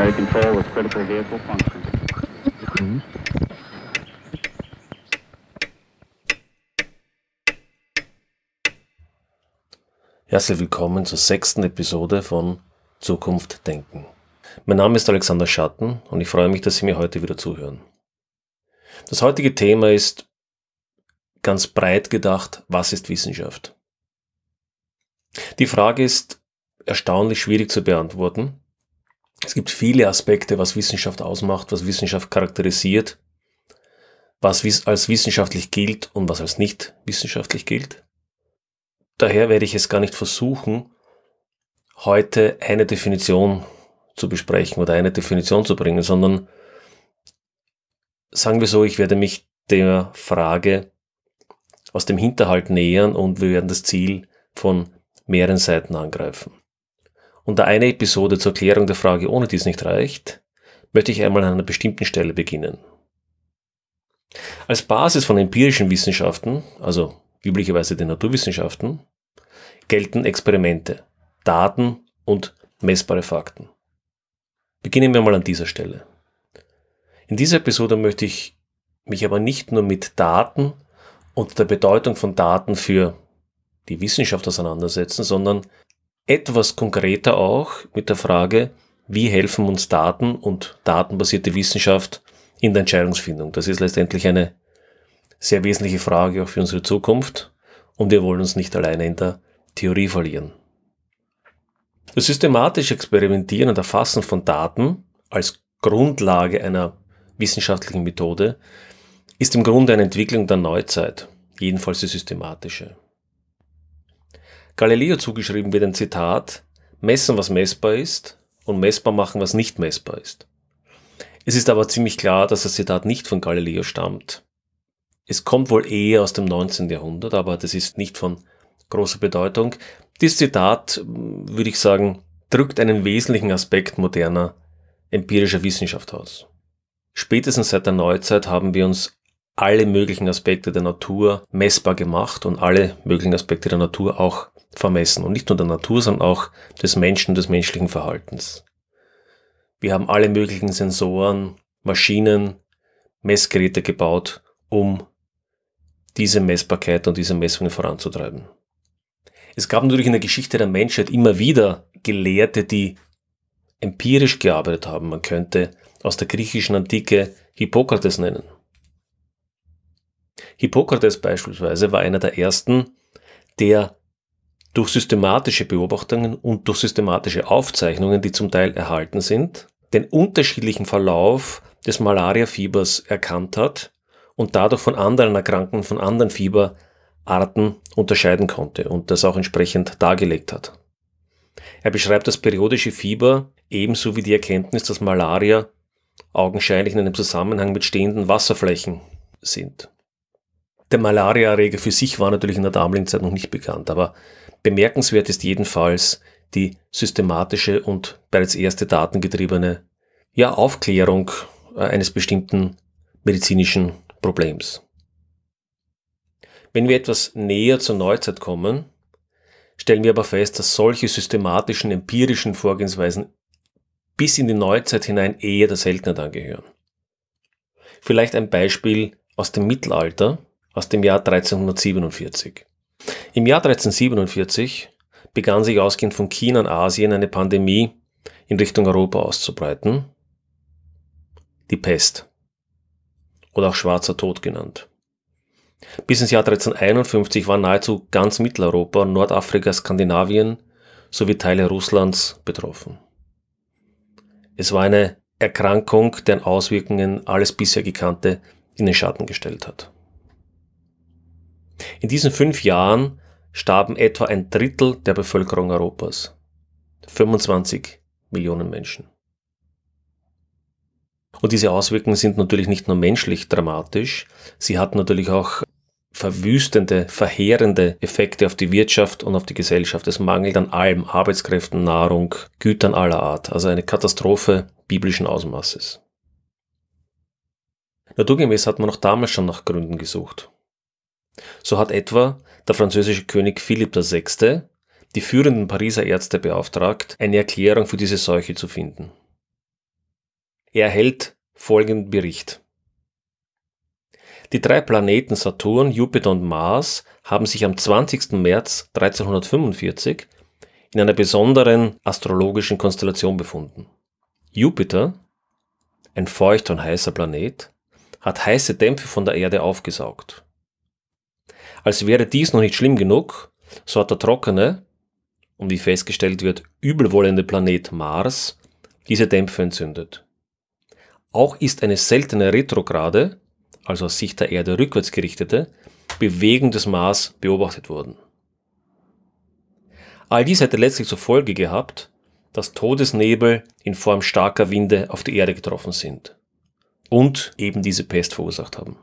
primary control with critical vehicle function. Herzlich willkommen zur sechsten Episode von Zukunft denken. Mein Name ist Alexander Schatten und ich freue mich, dass Sie mir heute wieder zuhören. Das heutige Thema ist ganz breit gedacht, was ist Wissenschaft? Die Frage ist erstaunlich schwierig zu beantworten. Es gibt viele Aspekte, was Wissenschaft ausmacht, was Wissenschaft charakterisiert, was als wissenschaftlich gilt und was als nicht wissenschaftlich gilt. Daher werde ich es gar nicht versuchen, heute eine Definition zu besprechen oder eine Definition zu bringen, sondern sagen wir so, ich werde mich der Frage aus dem Hinterhalt nähern und wir werden das Ziel von mehreren Seiten angreifen. Und da eine Episode zur Klärung der Frage ohne dies nicht reicht, möchte ich einmal an einer bestimmten Stelle beginnen. Als Basis von empirischen Wissenschaften, also üblicherweise den Naturwissenschaften, gelten Experimente, Daten und messbare Fakten. Beginnen wir mal an dieser Stelle. In dieser Episode möchte ich mich aber nicht nur mit Daten und der Bedeutung von Daten für die Wissenschaft auseinandersetzen, sondern etwas konkreter auch mit der Frage, wie helfen uns Daten und datenbasierte Wissenschaft in der Entscheidungsfindung. Das ist letztendlich eine sehr wesentliche Frage auch für unsere Zukunft und wir wollen uns nicht alleine in der Theorie verlieren. Das systematische Experimentieren und Erfassen von Daten als Grundlage einer wissenschaftlichen Methode ist im Grunde eine Entwicklung der Neuzeit, jedenfalls die systematische. Galileo zugeschrieben wird ein Zitat, messen, was messbar ist und messbar machen, was nicht messbar ist. Es ist aber ziemlich klar, dass das Zitat nicht von Galileo stammt. Es kommt wohl eher aus dem 19. Jahrhundert, aber das ist nicht von großer Bedeutung. Dieses Zitat, würde ich sagen, drückt einen wesentlichen Aspekt moderner empirischer Wissenschaft aus. Spätestens seit der Neuzeit haben wir uns alle möglichen Aspekte der Natur messbar gemacht und alle möglichen Aspekte der Natur auch vermessen. Und nicht nur der Natur, sondern auch des Menschen, des menschlichen Verhaltens. Wir haben alle möglichen Sensoren, Maschinen, Messgeräte gebaut, um diese Messbarkeit und diese Messungen voranzutreiben. Es gab natürlich in der Geschichte der Menschheit immer wieder Gelehrte, die empirisch gearbeitet haben. Man könnte aus der griechischen Antike Hippokrates nennen. Hippokrates beispielsweise war einer der ersten, der durch systematische Beobachtungen und durch systematische Aufzeichnungen, die zum Teil erhalten sind, den unterschiedlichen Verlauf des Malariafiebers erkannt hat und dadurch von anderen Erkrankungen, von anderen Fieberarten unterscheiden konnte und das auch entsprechend dargelegt hat. Er beschreibt das periodische Fieber ebenso wie die Erkenntnis, dass Malaria augenscheinlich in einem Zusammenhang mit stehenden Wasserflächen sind. Der Malariaerreger für sich war natürlich in der damaligen Zeit noch nicht bekannt, aber bemerkenswert ist jedenfalls die systematische und bereits erste datengetriebene ja, Aufklärung äh, eines bestimmten medizinischen Problems. Wenn wir etwas näher zur Neuzeit kommen, stellen wir aber fest, dass solche systematischen, empirischen Vorgehensweisen bis in die Neuzeit hinein eher der Seltenheit angehören. Vielleicht ein Beispiel aus dem Mittelalter, aus dem Jahr 1347. Im Jahr 1347 begann sich ausgehend von China und Asien eine Pandemie in Richtung Europa auszubreiten. Die Pest. Oder auch schwarzer Tod genannt. Bis ins Jahr 1351 war nahezu ganz Mitteleuropa, Nordafrika, Skandinavien sowie Teile Russlands betroffen. Es war eine Erkrankung, deren Auswirkungen alles bisher Gekannte in den Schatten gestellt hat. In diesen fünf Jahren starben etwa ein Drittel der Bevölkerung Europas. 25 Millionen Menschen. Und diese Auswirkungen sind natürlich nicht nur menschlich dramatisch, sie hatten natürlich auch verwüstende, verheerende Effekte auf die Wirtschaft und auf die Gesellschaft. Es mangelt an allem, Arbeitskräften, Nahrung, Gütern aller Art. Also eine Katastrophe biblischen Ausmaßes. Naturgemäß hat man auch damals schon nach Gründen gesucht. So hat etwa der französische König Philipp VI. die führenden Pariser Ärzte beauftragt, eine Erklärung für diese Seuche zu finden. Er erhält folgenden Bericht. Die drei Planeten Saturn, Jupiter und Mars haben sich am 20. März 1345 in einer besonderen astrologischen Konstellation befunden. Jupiter, ein feuchter und heißer Planet, hat heiße Dämpfe von der Erde aufgesaugt. Als wäre dies noch nicht schlimm genug, so hat der trockene und wie festgestellt wird, übelwollende Planet Mars diese Dämpfe entzündet. Auch ist eine seltene retrograde, also aus Sicht der Erde rückwärts gerichtete, Bewegung des Mars beobachtet worden. All dies hätte letztlich zur Folge gehabt, dass Todesnebel in Form starker Winde auf die Erde getroffen sind und eben diese Pest verursacht haben.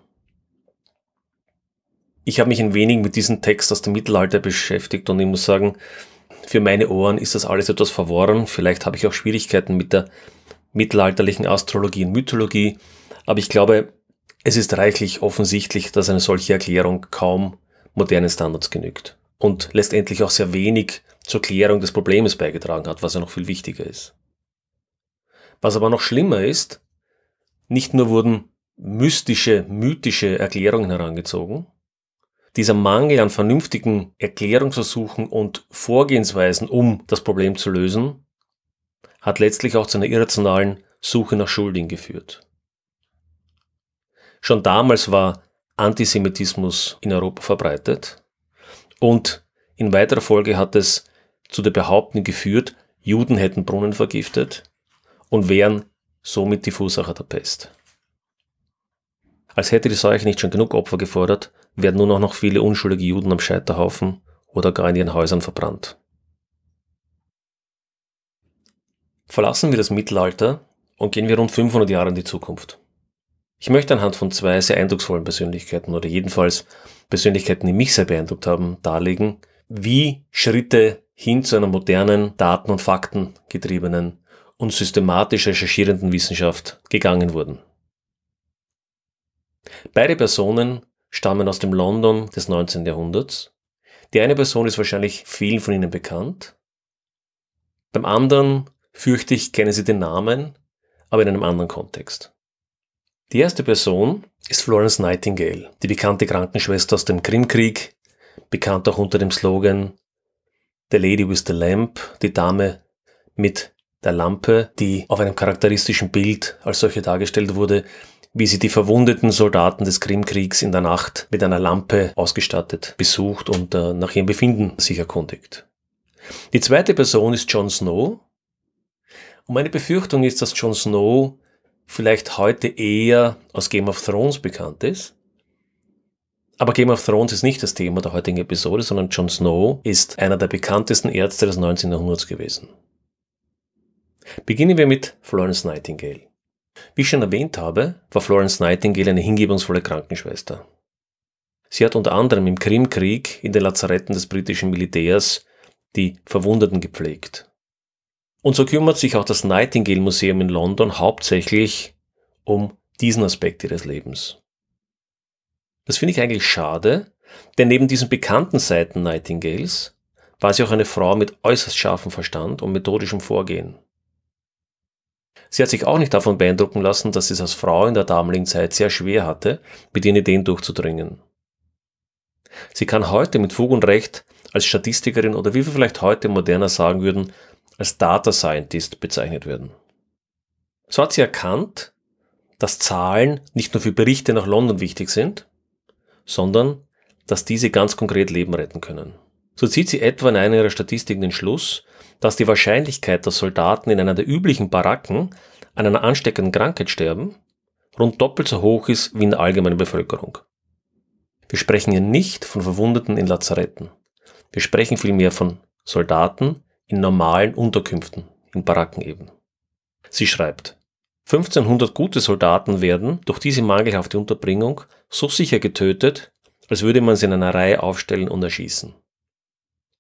Ich habe mich ein wenig mit diesem Text aus dem Mittelalter beschäftigt und ich muss sagen, für meine Ohren ist das alles etwas verworren. Vielleicht habe ich auch Schwierigkeiten mit der mittelalterlichen Astrologie und Mythologie, aber ich glaube, es ist reichlich offensichtlich, dass eine solche Erklärung kaum modernen Standards genügt und letztendlich auch sehr wenig zur Klärung des Problems beigetragen hat, was ja noch viel wichtiger ist. Was aber noch schlimmer ist, nicht nur wurden mystische, mythische Erklärungen herangezogen, dieser Mangel an vernünftigen Erklärungsversuchen und Vorgehensweisen, um das Problem zu lösen, hat letztlich auch zu einer irrationalen Suche nach Schuldigen geführt. Schon damals war Antisemitismus in Europa verbreitet und in weiterer Folge hat es zu der Behauptung geführt, Juden hätten Brunnen vergiftet und wären somit die Verursacher der Pest. Als hätte die Seuche nicht schon genug Opfer gefordert, werden nun auch noch viele unschuldige Juden am Scheiterhaufen oder gar in ihren Häusern verbrannt. Verlassen wir das Mittelalter und gehen wir rund 500 Jahre in die Zukunft. Ich möchte anhand von zwei sehr eindrucksvollen Persönlichkeiten oder jedenfalls Persönlichkeiten, die mich sehr beeindruckt haben, darlegen, wie Schritte hin zu einer modernen, daten- und faktengetriebenen und systematisch recherchierenden Wissenschaft gegangen wurden. Beide Personen stammen aus dem London des 19. Jahrhunderts. Die eine Person ist wahrscheinlich vielen von Ihnen bekannt. Beim anderen, fürchte ich, kennen Sie den Namen, aber in einem anderen Kontext. Die erste Person ist Florence Nightingale, die bekannte Krankenschwester aus dem Krimkrieg, bekannt auch unter dem Slogan The Lady with the Lamp, die Dame mit der Lampe, die auf einem charakteristischen Bild als solche dargestellt wurde, wie sie die verwundeten Soldaten des Krimkriegs in der Nacht mit einer Lampe ausgestattet besucht und äh, nach ihrem Befinden sich erkundigt. Die zweite Person ist Jon Snow. Und meine Befürchtung ist, dass Jon Snow vielleicht heute eher aus Game of Thrones bekannt ist. Aber Game of Thrones ist nicht das Thema der heutigen Episode, sondern Jon Snow ist einer der bekanntesten Ärzte des 19. Jahrhunderts gewesen. Beginnen wir mit Florence Nightingale. Wie ich schon erwähnt habe, war Florence Nightingale eine hingebungsvolle Krankenschwester. Sie hat unter anderem im Krimkrieg in den Lazaretten des britischen Militärs die Verwundeten gepflegt. Und so kümmert sich auch das Nightingale Museum in London hauptsächlich um diesen Aspekt ihres Lebens. Das finde ich eigentlich schade, denn neben diesen bekannten Seiten Nightingales war sie auch eine Frau mit äußerst scharfem Verstand und methodischem Vorgehen. Sie hat sich auch nicht davon beeindrucken lassen, dass es als Frau in der damaligen Zeit sehr schwer hatte, mit ihren Ideen durchzudringen. Sie kann heute mit Fug und Recht als Statistikerin oder wie wir vielleicht heute moderner sagen würden, als Data Scientist bezeichnet werden. So hat sie erkannt, dass Zahlen nicht nur für Berichte nach London wichtig sind, sondern dass diese ganz konkret Leben retten können. So zieht sie etwa in einer ihrer Statistiken den Schluss, dass die Wahrscheinlichkeit, dass Soldaten in einer der üblichen Baracken an einer ansteckenden Krankheit sterben, rund doppelt so hoch ist wie in der allgemeinen Bevölkerung. Wir sprechen hier nicht von Verwundeten in Lazaretten. Wir sprechen vielmehr von Soldaten in normalen Unterkünften, in Baracken eben. Sie schreibt, 1500 gute Soldaten werden durch diese mangelhafte Unterbringung so sicher getötet, als würde man sie in einer Reihe aufstellen und erschießen.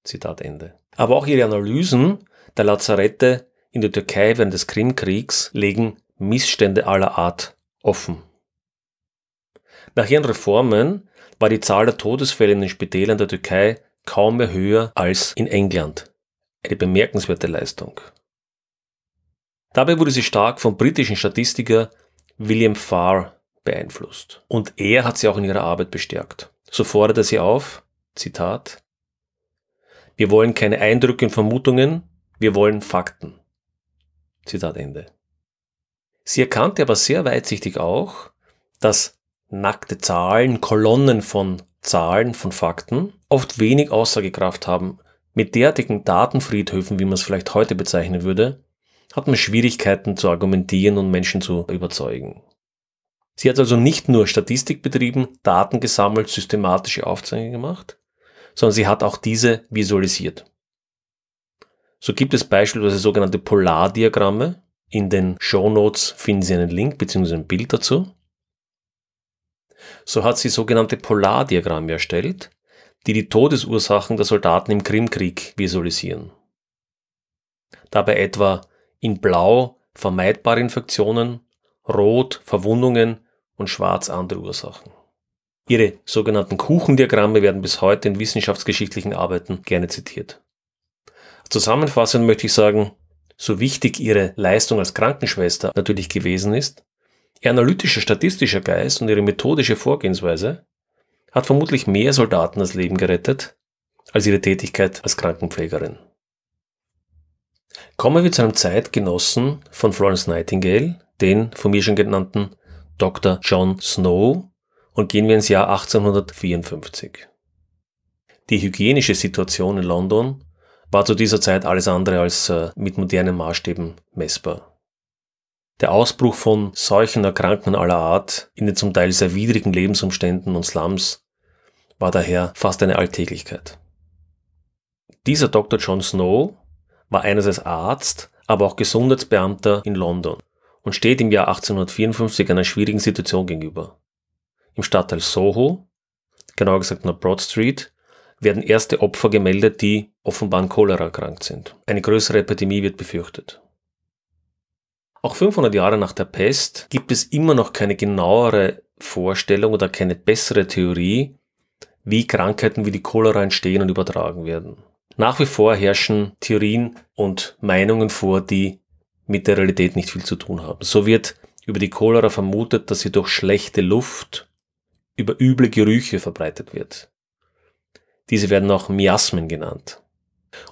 Zitat Ende. Aber auch ihre Analysen der Lazarette in der Türkei während des Krimkriegs legen Missstände aller Art offen. Nach ihren Reformen war die Zahl der Todesfälle in den Spitälern der Türkei kaum mehr höher als in England. Eine bemerkenswerte Leistung. Dabei wurde sie stark vom britischen Statistiker William Farr beeinflusst. Und er hat sie auch in ihrer Arbeit bestärkt. So forderte sie auf, Zitat, wir wollen keine Eindrücke und Vermutungen, wir wollen Fakten. Zitat Ende. Sie erkannte aber sehr weitsichtig auch, dass nackte Zahlen, Kolonnen von Zahlen, von Fakten oft wenig Aussagekraft haben. Mit derartigen Datenfriedhöfen, wie man es vielleicht heute bezeichnen würde, hat man Schwierigkeiten zu argumentieren und Menschen zu überzeugen. Sie hat also nicht nur Statistik betrieben, Daten gesammelt, systematische Aufzeichnungen gemacht, sondern sie hat auch diese visualisiert. So gibt es beispielsweise sogenannte Polardiagramme. In den Show Notes finden Sie einen Link bzw. ein Bild dazu. So hat sie sogenannte Polardiagramme erstellt, die die Todesursachen der Soldaten im Krimkrieg visualisieren. Dabei etwa in Blau vermeidbare Infektionen, Rot Verwundungen und Schwarz andere Ursachen. Ihre sogenannten Kuchendiagramme werden bis heute in wissenschaftsgeschichtlichen Arbeiten gerne zitiert. Zusammenfassend möchte ich sagen, so wichtig ihre Leistung als Krankenschwester natürlich gewesen ist, ihr analytischer statistischer Geist und ihre methodische Vorgehensweise hat vermutlich mehr Soldaten das Leben gerettet als ihre Tätigkeit als Krankenpflegerin. Kommen wir zu einem Zeitgenossen von Florence Nightingale, den von mir schon genannten Dr. John Snow, und gehen wir ins Jahr 1854. Die hygienische Situation in London war zu dieser Zeit alles andere als äh, mit modernen Maßstäben messbar. Der Ausbruch von Seuchen, Erkrankungen aller Art in den zum Teil sehr widrigen Lebensumständen und Slums war daher fast eine Alltäglichkeit. Dieser Dr. John Snow war einerseits Arzt, aber auch Gesundheitsbeamter in London und steht im Jahr 1854 einer schwierigen Situation gegenüber. Im Stadtteil Soho, genauer gesagt nach Broad Street, werden erste Opfer gemeldet, die offenbar an Cholera erkrankt sind. Eine größere Epidemie wird befürchtet. Auch 500 Jahre nach der Pest gibt es immer noch keine genauere Vorstellung oder keine bessere Theorie, wie Krankheiten wie die Cholera entstehen und übertragen werden. Nach wie vor herrschen Theorien und Meinungen vor, die mit der Realität nicht viel zu tun haben. So wird über die Cholera vermutet, dass sie durch schlechte Luft, über üble Gerüche verbreitet wird. Diese werden auch Miasmen genannt.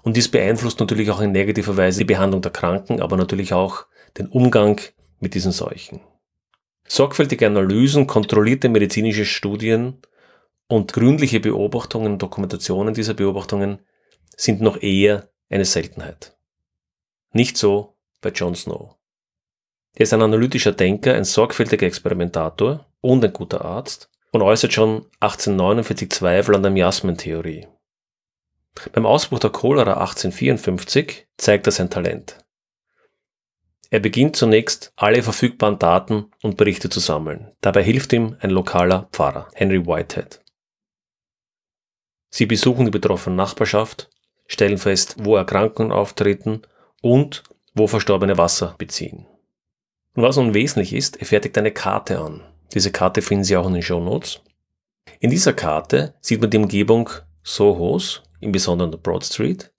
Und dies beeinflusst natürlich auch in negativer Weise die Behandlung der Kranken, aber natürlich auch den Umgang mit diesen Seuchen. Sorgfältige Analysen, kontrollierte medizinische Studien und gründliche Beobachtungen und Dokumentationen dieser Beobachtungen sind noch eher eine Seltenheit. Nicht so bei John Snow. Er ist ein analytischer Denker, ein sorgfältiger Experimentator und ein guter Arzt und äußert schon 1849 Zweifel an der Miasmentheorie. Beim Ausbruch der Cholera 1854 zeigt er sein Talent. Er beginnt zunächst, alle verfügbaren Daten und Berichte zu sammeln. Dabei hilft ihm ein lokaler Pfarrer, Henry Whitehead. Sie besuchen die betroffene Nachbarschaft, stellen fest, wo Erkrankungen auftreten und wo Verstorbene Wasser beziehen. Und was nun wesentlich ist, er fertigt eine Karte an. Diese Karte finden Sie auch in den Show Notes. In dieser Karte sieht man die Umgebung Sohos, im Besonderen der Broad Street.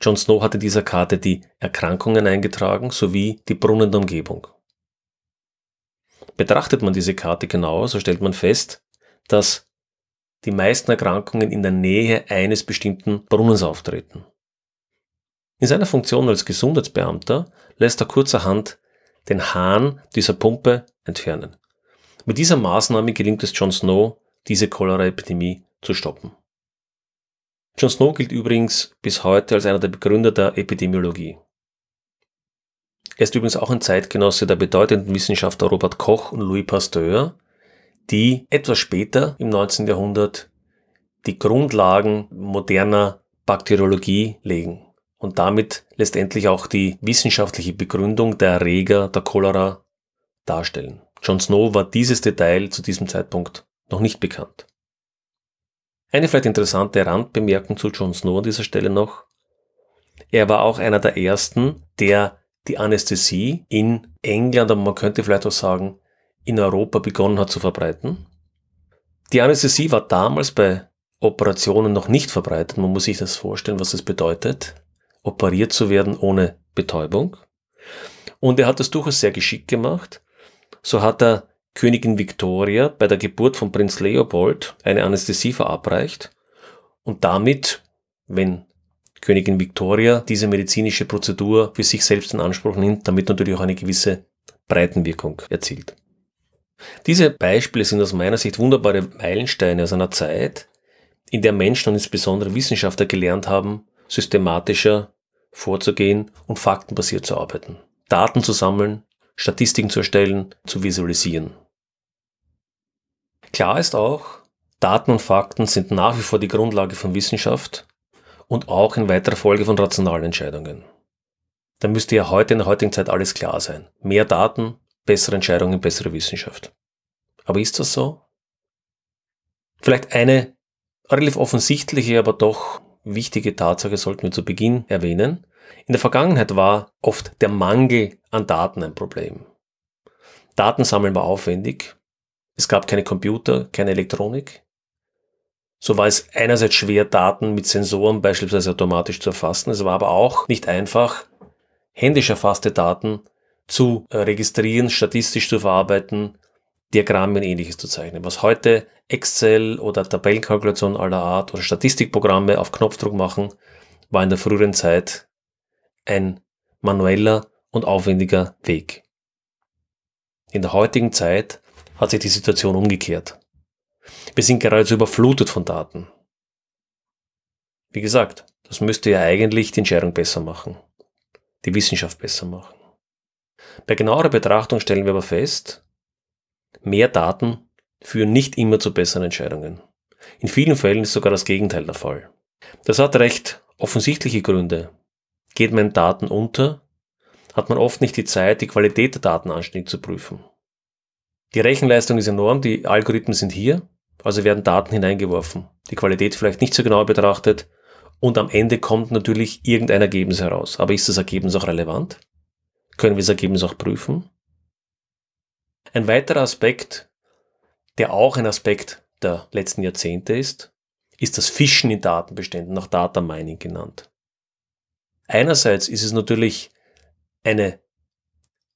John Snow hat in dieser Karte die Erkrankungen eingetragen sowie die Brunnen Umgebung. Betrachtet man diese Karte genauer, so stellt man fest, dass die meisten Erkrankungen in der Nähe eines bestimmten Brunnens auftreten. In seiner Funktion als Gesundheitsbeamter lässt er kurzerhand den Hahn dieser Pumpe entfernen. Mit dieser Maßnahme gelingt es John Snow, diese Cholera-Epidemie zu stoppen. John Snow gilt übrigens bis heute als einer der Begründer der Epidemiologie. Er ist übrigens auch ein Zeitgenosse der bedeutenden Wissenschaftler Robert Koch und Louis Pasteur, die etwas später im 19. Jahrhundert die Grundlagen moderner Bakteriologie legen und damit letztendlich auch die wissenschaftliche Begründung der Erreger der Cholera darstellen. John Snow war dieses Detail zu diesem Zeitpunkt noch nicht bekannt. Eine vielleicht interessante Randbemerkung zu John Snow an dieser Stelle noch. Er war auch einer der ersten, der die Anästhesie in England, aber man könnte vielleicht auch sagen, in Europa begonnen hat zu verbreiten. Die Anästhesie war damals bei Operationen noch nicht verbreitet. Man muss sich das vorstellen, was es bedeutet, operiert zu werden ohne Betäubung. Und er hat das durchaus sehr geschickt gemacht. So hat er Königin Victoria bei der Geburt von Prinz Leopold eine Anästhesie verabreicht und damit, wenn Königin Victoria diese medizinische Prozedur für sich selbst in Anspruch nimmt, damit natürlich auch eine gewisse Breitenwirkung erzielt. Diese Beispiele sind aus meiner Sicht wunderbare Meilensteine aus einer Zeit, in der Menschen und insbesondere Wissenschaftler gelernt haben, systematischer vorzugehen und faktenbasiert zu arbeiten. Daten zu sammeln, Statistiken zu erstellen, zu visualisieren. Klar ist auch, Daten und Fakten sind nach wie vor die Grundlage von Wissenschaft und auch in weiterer Folge von rationalen Entscheidungen. Da müsste ja heute in der heutigen Zeit alles klar sein. Mehr Daten, bessere Entscheidungen, bessere Wissenschaft. Aber ist das so? Vielleicht eine relativ offensichtliche, aber doch wichtige Tatsache sollten wir zu Beginn erwähnen. In der Vergangenheit war oft der Mangel an Daten ein Problem. Datensammeln war aufwendig. Es gab keine Computer, keine Elektronik. So war es einerseits schwer, Daten mit Sensoren beispielsweise automatisch zu erfassen. Es war aber auch nicht einfach, händisch erfasste Daten zu äh, registrieren, statistisch zu verarbeiten, Diagramme und ähnliches zu zeichnen. Was heute Excel oder Tabellenkalkulation aller Art oder Statistikprogramme auf Knopfdruck machen, war in der früheren Zeit ein manueller und aufwendiger Weg. In der heutigen Zeit hat sich die Situation umgekehrt. Wir sind geradezu überflutet von Daten. Wie gesagt, das müsste ja eigentlich die Entscheidung besser machen, die Wissenschaft besser machen. Bei genauerer Betrachtung stellen wir aber fest, mehr Daten führen nicht immer zu besseren Entscheidungen. In vielen Fällen ist sogar das Gegenteil der Fall. Das hat recht offensichtliche Gründe. Geht man Daten unter, hat man oft nicht die Zeit, die Qualität der Daten anständig zu prüfen. Die Rechenleistung ist enorm, die Algorithmen sind hier, also werden Daten hineingeworfen, die Qualität vielleicht nicht so genau betrachtet und am Ende kommt natürlich irgendein Ergebnis heraus. Aber ist das Ergebnis auch relevant? Können wir das Ergebnis auch prüfen? Ein weiterer Aspekt, der auch ein Aspekt der letzten Jahrzehnte ist, ist das Fischen in Datenbeständen, auch Data Mining genannt. Einerseits ist es natürlich eine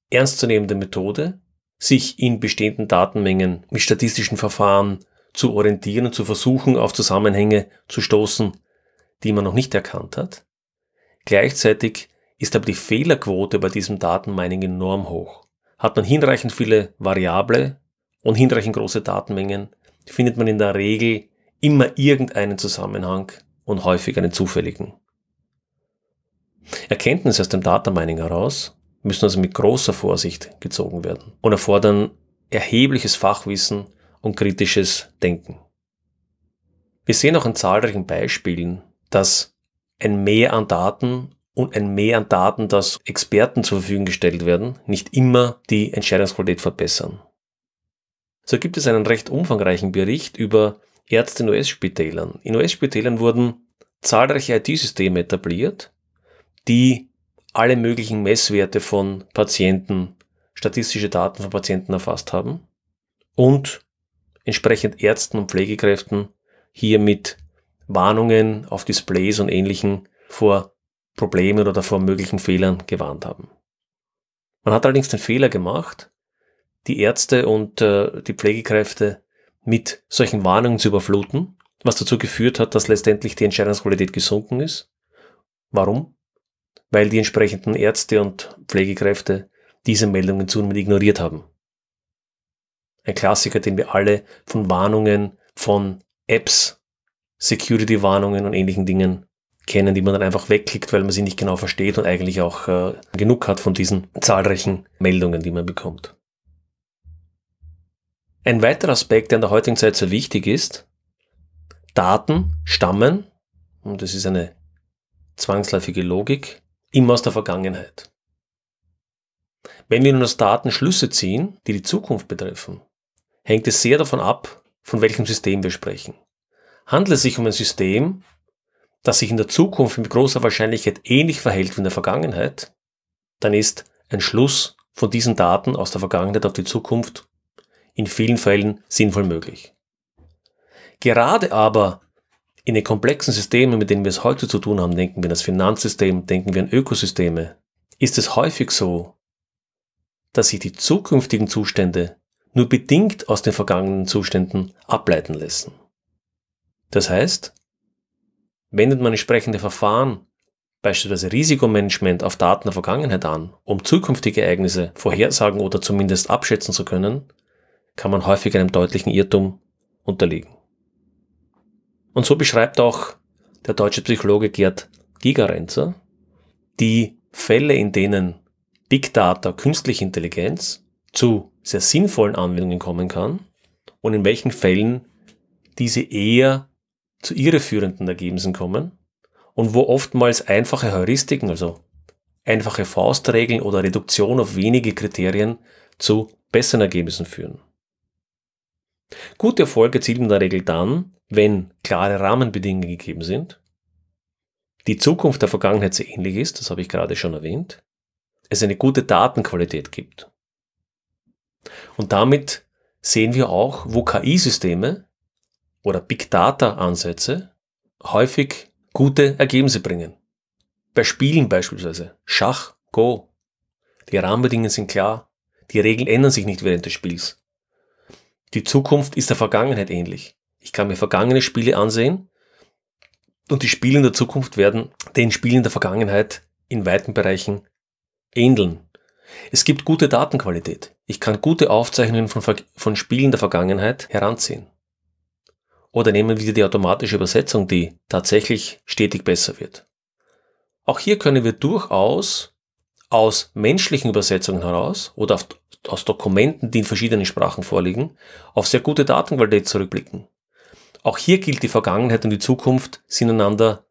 ernstzunehmende Methode, sich in bestehenden Datenmengen mit statistischen Verfahren zu orientieren und zu versuchen, auf Zusammenhänge zu stoßen, die man noch nicht erkannt hat. Gleichzeitig ist aber die Fehlerquote bei diesem Datenmining enorm hoch. Hat man hinreichend viele Variable und hinreichend große Datenmengen, findet man in der Regel immer irgendeinen Zusammenhang und häufig einen zufälligen. Erkenntnisse aus dem Datamining heraus müssen also mit großer Vorsicht gezogen werden und erfordern erhebliches Fachwissen und kritisches Denken. Wir sehen auch in zahlreichen Beispielen, dass ein Mehr an Daten und ein Mehr an Daten, das Experten zur Verfügung gestellt werden, nicht immer die Entscheidungsqualität verbessern. So gibt es einen recht umfangreichen Bericht über Ärzte in US-Spitälern. In US-Spitälern wurden zahlreiche IT-Systeme etabliert, die alle möglichen Messwerte von Patienten, statistische Daten von Patienten erfasst haben und entsprechend Ärzten und Pflegekräften hier mit Warnungen auf Displays und ähnlichen vor Problemen oder vor möglichen Fehlern gewarnt haben. Man hat allerdings den Fehler gemacht, die Ärzte und äh, die Pflegekräfte mit solchen Warnungen zu überfluten, was dazu geführt hat, dass letztendlich die Entscheidungsqualität gesunken ist. Warum? Weil die entsprechenden Ärzte und Pflegekräfte diese Meldungen zunehmend ignoriert haben. Ein Klassiker, den wir alle von Warnungen, von Apps, Security-Warnungen und ähnlichen Dingen kennen, die man dann einfach wegklickt, weil man sie nicht genau versteht und eigentlich auch äh, genug hat von diesen zahlreichen Meldungen, die man bekommt. Ein weiterer Aspekt, der in der heutigen Zeit sehr wichtig ist, Daten stammen, und das ist eine zwangsläufige Logik, immer aus der Vergangenheit. Wenn wir nun aus Daten Schlüsse ziehen, die die Zukunft betreffen, hängt es sehr davon ab, von welchem System wir sprechen. Handelt es sich um ein System, das sich in der Zukunft mit großer Wahrscheinlichkeit ähnlich verhält wie in der Vergangenheit, dann ist ein Schluss von diesen Daten aus der Vergangenheit auf die Zukunft in vielen Fällen sinnvoll möglich. Gerade aber in den komplexen Systemen, mit denen wir es heute zu tun haben, denken wir an das Finanzsystem, denken wir an Ökosysteme, ist es häufig so, dass sich die zukünftigen Zustände nur bedingt aus den vergangenen Zuständen ableiten lassen. Das heißt, wendet man entsprechende Verfahren, beispielsweise Risikomanagement auf Daten der Vergangenheit an, um zukünftige Ereignisse vorhersagen oder zumindest abschätzen zu können, kann man häufig einem deutlichen Irrtum unterliegen. Und so beschreibt auch der deutsche Psychologe Gerd Gigerenzer die Fälle, in denen Big Data, künstliche Intelligenz zu sehr sinnvollen Anwendungen kommen kann und in welchen Fällen diese eher zu irreführenden Ergebnissen kommen und wo oftmals einfache Heuristiken, also einfache Faustregeln oder Reduktion auf wenige Kriterien zu besseren Ergebnissen führen. Gute Erfolge erzielt man in der Regel dann, wenn klare Rahmenbedingungen gegeben sind, die Zukunft der Vergangenheit sehr ähnlich ist, das habe ich gerade schon erwähnt, es eine gute Datenqualität gibt. Und damit sehen wir auch, wo KI-Systeme oder Big Data-Ansätze häufig gute Ergebnisse bringen. Bei Spielen beispielsweise, Schach, Go. Die Rahmenbedingungen sind klar, die Regeln ändern sich nicht während des Spiels. Die Zukunft ist der Vergangenheit ähnlich. Ich kann mir vergangene Spiele ansehen und die Spiele in der Zukunft werden den Spielen der Vergangenheit in weiten Bereichen ähneln. Es gibt gute Datenqualität. Ich kann gute Aufzeichnungen von, von Spielen der Vergangenheit heranziehen. Oder nehmen wir die automatische Übersetzung, die tatsächlich stetig besser wird. Auch hier können wir durchaus aus menschlichen Übersetzungen heraus oder aus Dokumenten, die in verschiedenen Sprachen vorliegen, auf sehr gute Datenqualität zurückblicken. Auch hier gilt, die Vergangenheit und die Zukunft sind einander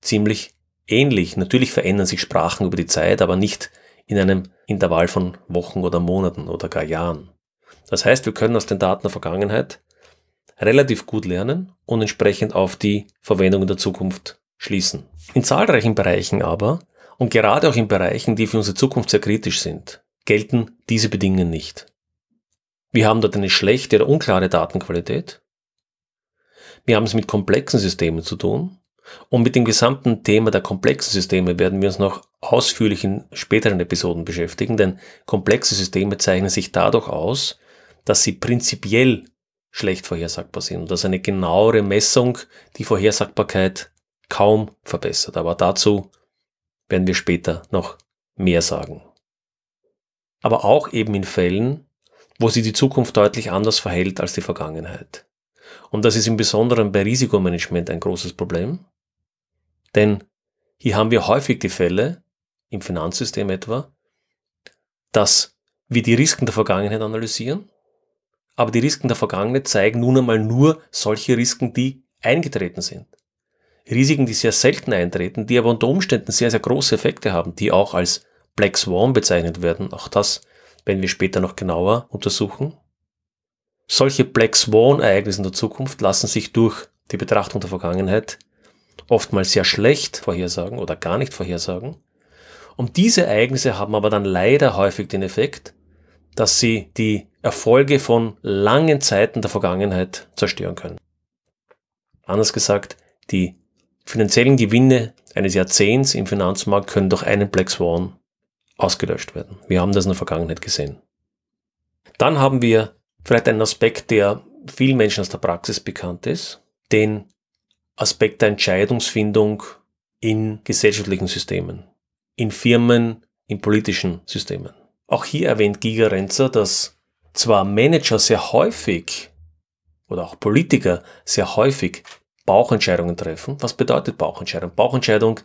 ziemlich ähnlich. Natürlich verändern sich Sprachen über die Zeit, aber nicht in einem Intervall von Wochen oder Monaten oder gar Jahren. Das heißt, wir können aus den Daten der Vergangenheit relativ gut lernen und entsprechend auf die Verwendung in der Zukunft schließen. In zahlreichen Bereichen aber, und gerade auch in Bereichen, die für unsere Zukunft sehr kritisch sind, gelten diese Bedingungen nicht. Wir haben dort eine schlechte oder unklare Datenqualität. Wir haben es mit komplexen Systemen zu tun. Und mit dem gesamten Thema der komplexen Systeme werden wir uns noch ausführlich in späteren Episoden beschäftigen, denn komplexe Systeme zeichnen sich dadurch aus, dass sie prinzipiell schlecht vorhersagbar sind und dass eine genauere Messung die Vorhersagbarkeit kaum verbessert. Aber dazu werden wir später noch mehr sagen. Aber auch eben in Fällen, wo sich die Zukunft deutlich anders verhält als die Vergangenheit. Und das ist im Besonderen bei Risikomanagement ein großes Problem. Denn hier haben wir häufig die Fälle, im Finanzsystem etwa, dass wir die Risiken der Vergangenheit analysieren, aber die Risiken der Vergangenheit zeigen nun einmal nur solche Risiken, die eingetreten sind. Risiken, die sehr selten eintreten, die aber unter Umständen sehr, sehr große Effekte haben, die auch als Black Swan bezeichnet werden. Auch das werden wir später noch genauer untersuchen. Solche Black Swan-Ereignisse in der Zukunft lassen sich durch die Betrachtung der Vergangenheit oftmals sehr schlecht vorhersagen oder gar nicht vorhersagen. Und diese Ereignisse haben aber dann leider häufig den Effekt, dass sie die Erfolge von langen Zeiten der Vergangenheit zerstören können. Anders gesagt, die finanziellen Gewinne eines Jahrzehnts im Finanzmarkt können durch einen Black Swan ausgelöscht werden. Wir haben das in der Vergangenheit gesehen. Dann haben wir vielleicht einen Aspekt, der vielen Menschen aus der Praxis bekannt ist, den Aspekt der Entscheidungsfindung in gesellschaftlichen Systemen, in Firmen, in politischen Systemen. Auch hier erwähnt Giga Renzer, dass zwar Manager sehr häufig oder auch Politiker sehr häufig Bauchentscheidungen treffen. Was bedeutet Bauchentscheidung? Bauchentscheidung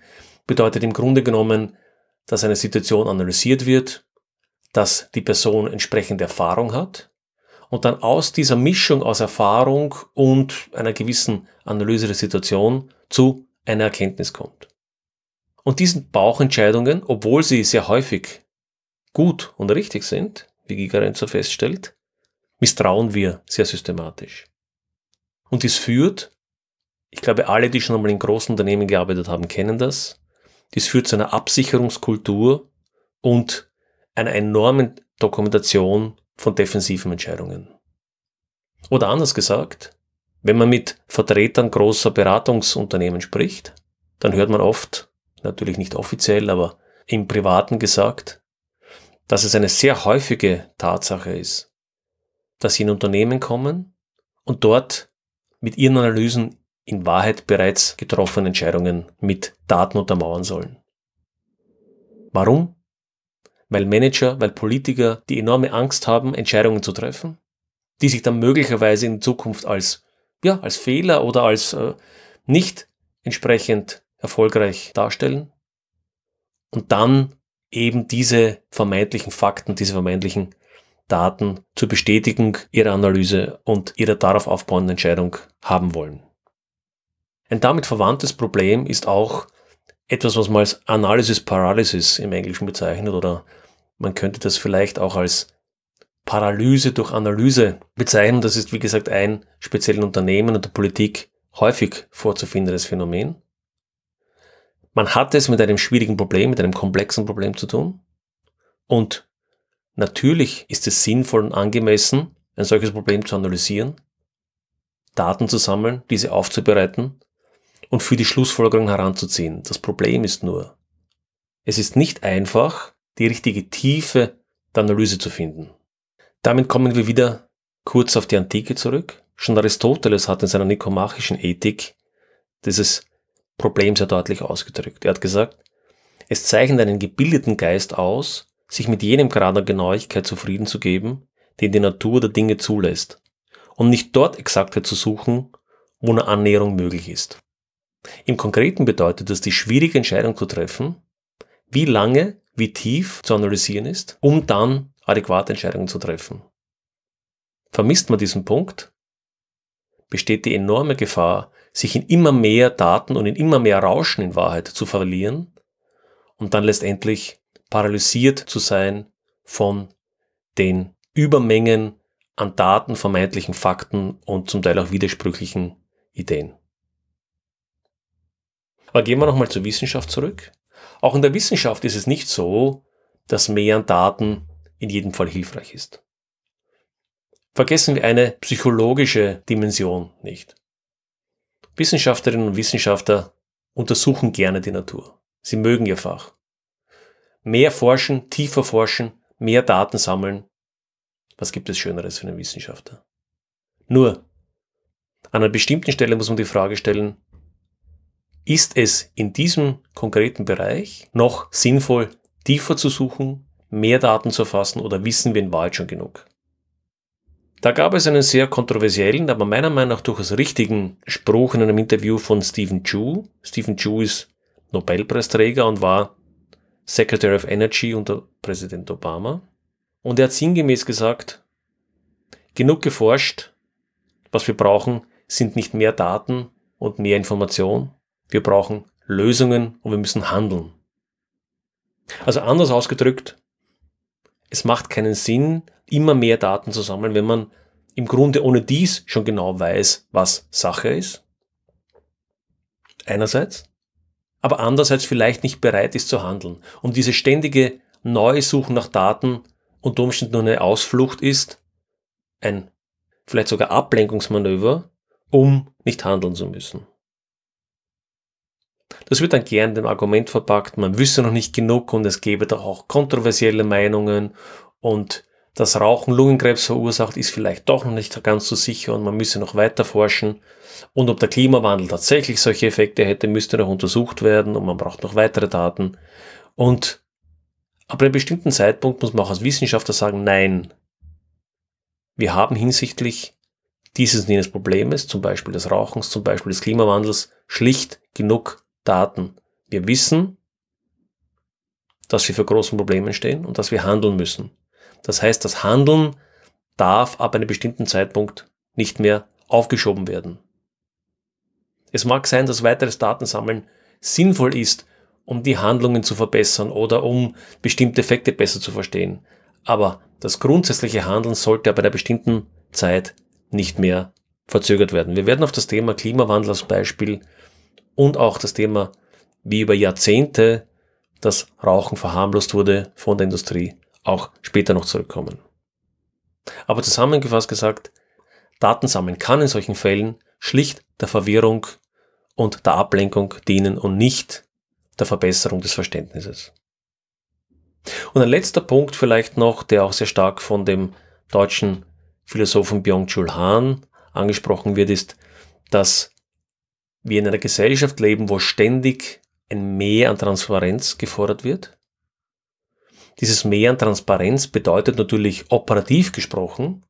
bedeutet im Grunde genommen, dass eine Situation analysiert wird, dass die Person entsprechende Erfahrung hat und dann aus dieser Mischung aus Erfahrung und einer gewissen Analyse der Situation zu einer Erkenntnis kommt. Und diesen Bauchentscheidungen, obwohl sie sehr häufig gut und richtig sind, wie Gigerenzer feststellt, misstrauen wir sehr systematisch. Und dies führt, ich glaube, alle, die schon einmal in großen Unternehmen gearbeitet haben, kennen das, dies führt zu einer Absicherungskultur und einer enormen Dokumentation von defensiven Entscheidungen. Oder anders gesagt, wenn man mit Vertretern großer Beratungsunternehmen spricht, dann hört man oft, natürlich nicht offiziell, aber im Privaten gesagt, dass es eine sehr häufige Tatsache ist, dass sie in Unternehmen kommen und dort mit ihren Analysen in Wahrheit bereits getroffene Entscheidungen mit Daten untermauern sollen. Warum? Weil Manager, weil Politiker die enorme Angst haben, Entscheidungen zu treffen, die sich dann möglicherweise in Zukunft als, ja, als Fehler oder als äh, nicht entsprechend erfolgreich darstellen und dann eben diese vermeintlichen Fakten, diese vermeintlichen Daten zur Bestätigung ihrer Analyse und ihrer darauf aufbauenden Entscheidung haben wollen. Ein damit verwandtes Problem ist auch etwas, was man als Analysis Paralysis im Englischen bezeichnet oder man könnte das vielleicht auch als Paralyse durch Analyse bezeichnen. Das ist, wie gesagt, ein speziellen Unternehmen und der Politik häufig vorzufindendes Phänomen. Man hat es mit einem schwierigen Problem, mit einem komplexen Problem zu tun. Und natürlich ist es sinnvoll und angemessen, ein solches Problem zu analysieren, Daten zu sammeln, diese aufzubereiten und für die Schlussfolgerung heranzuziehen. Das Problem ist nur, es ist nicht einfach, die richtige Tiefe der Analyse zu finden. Damit kommen wir wieder kurz auf die Antike zurück. Schon Aristoteles hat in seiner nikomachischen Ethik dieses Problem sehr deutlich ausgedrückt. Er hat gesagt, es zeichnet einen gebildeten Geist aus, sich mit jenem Grad an Genauigkeit zufrieden zu geben, den die Natur der Dinge zulässt, und nicht dort Exaktheit zu suchen, wo eine Annäherung möglich ist. Im Konkreten bedeutet das, die schwierige Entscheidung zu treffen, wie lange, wie tief zu analysieren ist, um dann adäquate Entscheidungen zu treffen. Vermisst man diesen Punkt, besteht die enorme Gefahr, sich in immer mehr Daten und in immer mehr Rauschen in Wahrheit zu verlieren und dann letztendlich paralysiert zu sein von den Übermengen an Daten, vermeintlichen Fakten und zum Teil auch widersprüchlichen Ideen. Aber gehen wir nochmal zur Wissenschaft zurück. Auch in der Wissenschaft ist es nicht so, dass mehr an Daten in jedem Fall hilfreich ist. Vergessen wir eine psychologische Dimension nicht. Wissenschaftlerinnen und Wissenschaftler untersuchen gerne die Natur. Sie mögen ihr Fach. Mehr forschen, tiefer forschen, mehr Daten sammeln. Was gibt es Schöneres für einen Wissenschaftler? Nur, an einer bestimmten Stelle muss man die Frage stellen, ist es in diesem konkreten Bereich noch sinnvoll, tiefer zu suchen, mehr Daten zu erfassen oder wissen wir in Wahrheit schon genug? Da gab es einen sehr kontroversiellen, aber meiner Meinung nach durchaus richtigen Spruch in einem Interview von Stephen Chu. Stephen Chu ist Nobelpreisträger und war Secretary of Energy unter Präsident Obama. Und er hat sinngemäß gesagt, genug geforscht, was wir brauchen, sind nicht mehr Daten und mehr Information, wir brauchen Lösungen und wir müssen handeln. Also anders ausgedrückt, es macht keinen Sinn, immer mehr Daten zu sammeln, wenn man im Grunde ohne dies schon genau weiß, was Sache ist. Einerseits. Aber andererseits vielleicht nicht bereit ist zu handeln. Und diese ständige neue Suchen nach Daten unter Umständen nur eine Ausflucht ist, ein vielleicht sogar Ablenkungsmanöver, um nicht handeln zu müssen. Das wird dann gern dem Argument verpackt, man wüsste noch nicht genug und es gäbe doch auch kontroversielle Meinungen und das Rauchen Lungenkrebs verursacht, ist vielleicht doch noch nicht ganz so sicher und man müsse noch weiter forschen. Und ob der Klimawandel tatsächlich solche Effekte hätte, müsste noch untersucht werden und man braucht noch weitere Daten. Und ab einem bestimmten Zeitpunkt muss man auch als Wissenschaftler sagen, nein, wir haben hinsichtlich dieses und jenes Problems, zum Beispiel des Rauchens, zum Beispiel des Klimawandels, schlicht genug Daten. Wir wissen, dass wir vor großen Problemen stehen und dass wir handeln müssen. Das heißt, das Handeln darf ab einem bestimmten Zeitpunkt nicht mehr aufgeschoben werden. Es mag sein, dass weiteres Datensammeln sinnvoll ist, um die Handlungen zu verbessern oder um bestimmte Effekte besser zu verstehen. Aber das grundsätzliche Handeln sollte ab einer bestimmten Zeit nicht mehr verzögert werden. Wir werden auf das Thema Klimawandel als Beispiel und auch das Thema, wie über Jahrzehnte das Rauchen verharmlost wurde von der Industrie, auch später noch zurückkommen. Aber zusammengefasst gesagt, Datensammeln kann in solchen Fällen schlicht der Verwirrung und der Ablenkung dienen und nicht der Verbesserung des Verständnisses. Und ein letzter Punkt vielleicht noch, der auch sehr stark von dem deutschen Philosophen Byung-Chul Han angesprochen wird, ist, dass wir in einer Gesellschaft leben, wo ständig ein Mehr an Transparenz gefordert wird. Dieses Mehr an Transparenz bedeutet natürlich operativ gesprochen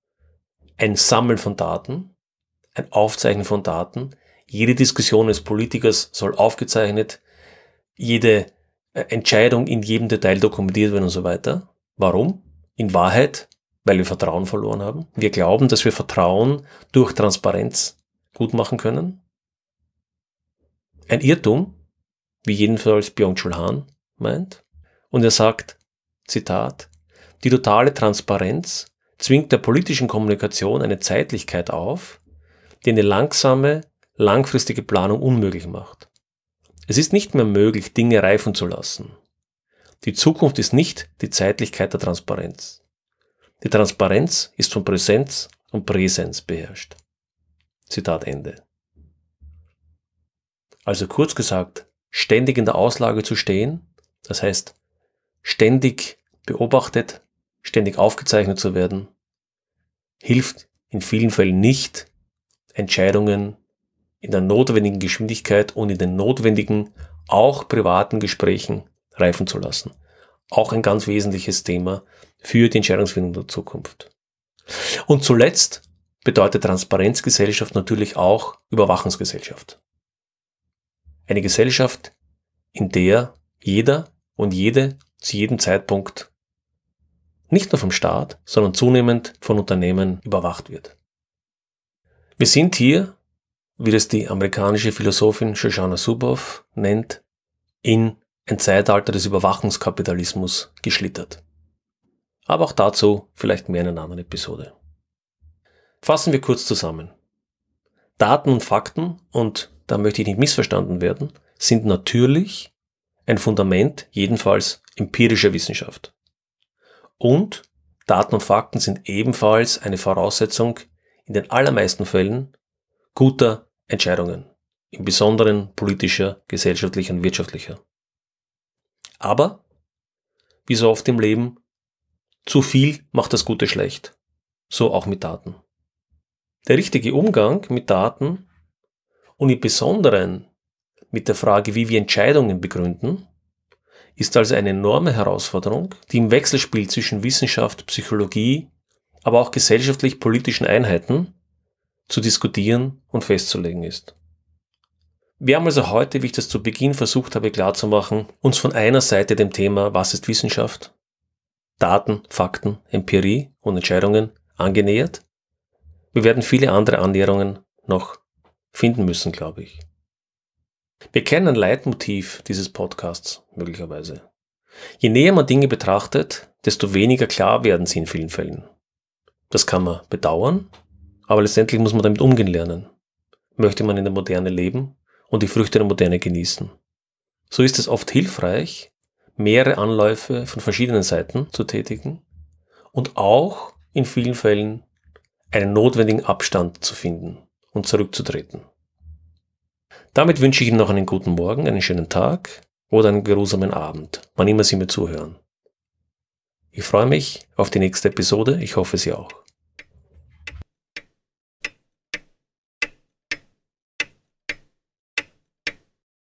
ein Sammeln von Daten, ein Aufzeichnen von Daten. Jede Diskussion des Politikers soll aufgezeichnet, jede äh, Entscheidung in jedem Detail dokumentiert werden und so weiter. Warum? In Wahrheit, weil wir Vertrauen verloren haben. Wir glauben, dass wir Vertrauen durch Transparenz gut machen können. Ein Irrtum, wie jedenfalls Byung-Chul Han meint. Und er sagt, Zitat, die totale Transparenz zwingt der politischen Kommunikation eine Zeitlichkeit auf, die eine langsame, langfristige Planung unmöglich macht. Es ist nicht mehr möglich, Dinge reifen zu lassen. Die Zukunft ist nicht die Zeitlichkeit der Transparenz. Die Transparenz ist von Präsenz und Präsenz beherrscht. Zitat Ende. Also kurz gesagt, ständig in der Auslage zu stehen, das heißt ständig beobachtet, ständig aufgezeichnet zu werden, hilft in vielen Fällen nicht, Entscheidungen in der notwendigen Geschwindigkeit und in den notwendigen, auch privaten Gesprächen reifen zu lassen. Auch ein ganz wesentliches Thema für die Entscheidungsfindung der Zukunft. Und zuletzt bedeutet Transparenzgesellschaft natürlich auch Überwachungsgesellschaft. Eine Gesellschaft, in der jeder und jede zu jedem Zeitpunkt nicht nur vom Staat, sondern zunehmend von Unternehmen überwacht wird. Wir sind hier, wie das die amerikanische Philosophin Shoshana Zuboff nennt, in ein Zeitalter des Überwachungskapitalismus geschlittert. Aber auch dazu vielleicht mehr in einer anderen Episode. Fassen wir kurz zusammen. Daten und Fakten, und da möchte ich nicht missverstanden werden, sind natürlich ein Fundament jedenfalls empirischer Wissenschaft. Und Daten und Fakten sind ebenfalls eine Voraussetzung in den allermeisten Fällen guter Entscheidungen, im Besonderen politischer, gesellschaftlicher und wirtschaftlicher. Aber, wie so oft im Leben, zu viel macht das Gute schlecht. So auch mit Daten. Der richtige Umgang mit Daten und im Besonderen mit der Frage, wie wir Entscheidungen begründen, ist also eine enorme Herausforderung, die im Wechselspiel zwischen Wissenschaft, Psychologie, aber auch gesellschaftlich-politischen Einheiten zu diskutieren und festzulegen ist. Wir haben also heute, wie ich das zu Beginn versucht habe klarzumachen, uns von einer Seite dem Thema Was ist Wissenschaft? Daten, Fakten, Empirie und Entscheidungen angenähert. Wir werden viele andere Annäherungen noch finden müssen, glaube ich. Wir kennen ein Leitmotiv dieses Podcasts möglicherweise. Je näher man Dinge betrachtet, desto weniger klar werden sie in vielen Fällen. Das kann man bedauern, aber letztendlich muss man damit umgehen lernen. Möchte man in der Moderne leben und die Früchte der Moderne genießen. So ist es oft hilfreich, mehrere Anläufe von verschiedenen Seiten zu tätigen und auch in vielen Fällen einen notwendigen Abstand zu finden und zurückzutreten. Damit wünsche ich Ihnen noch einen guten Morgen, einen schönen Tag oder einen geruhsamen Abend, wann immer Sie mir zuhören. Ich freue mich auf die nächste Episode, ich hoffe Sie auch.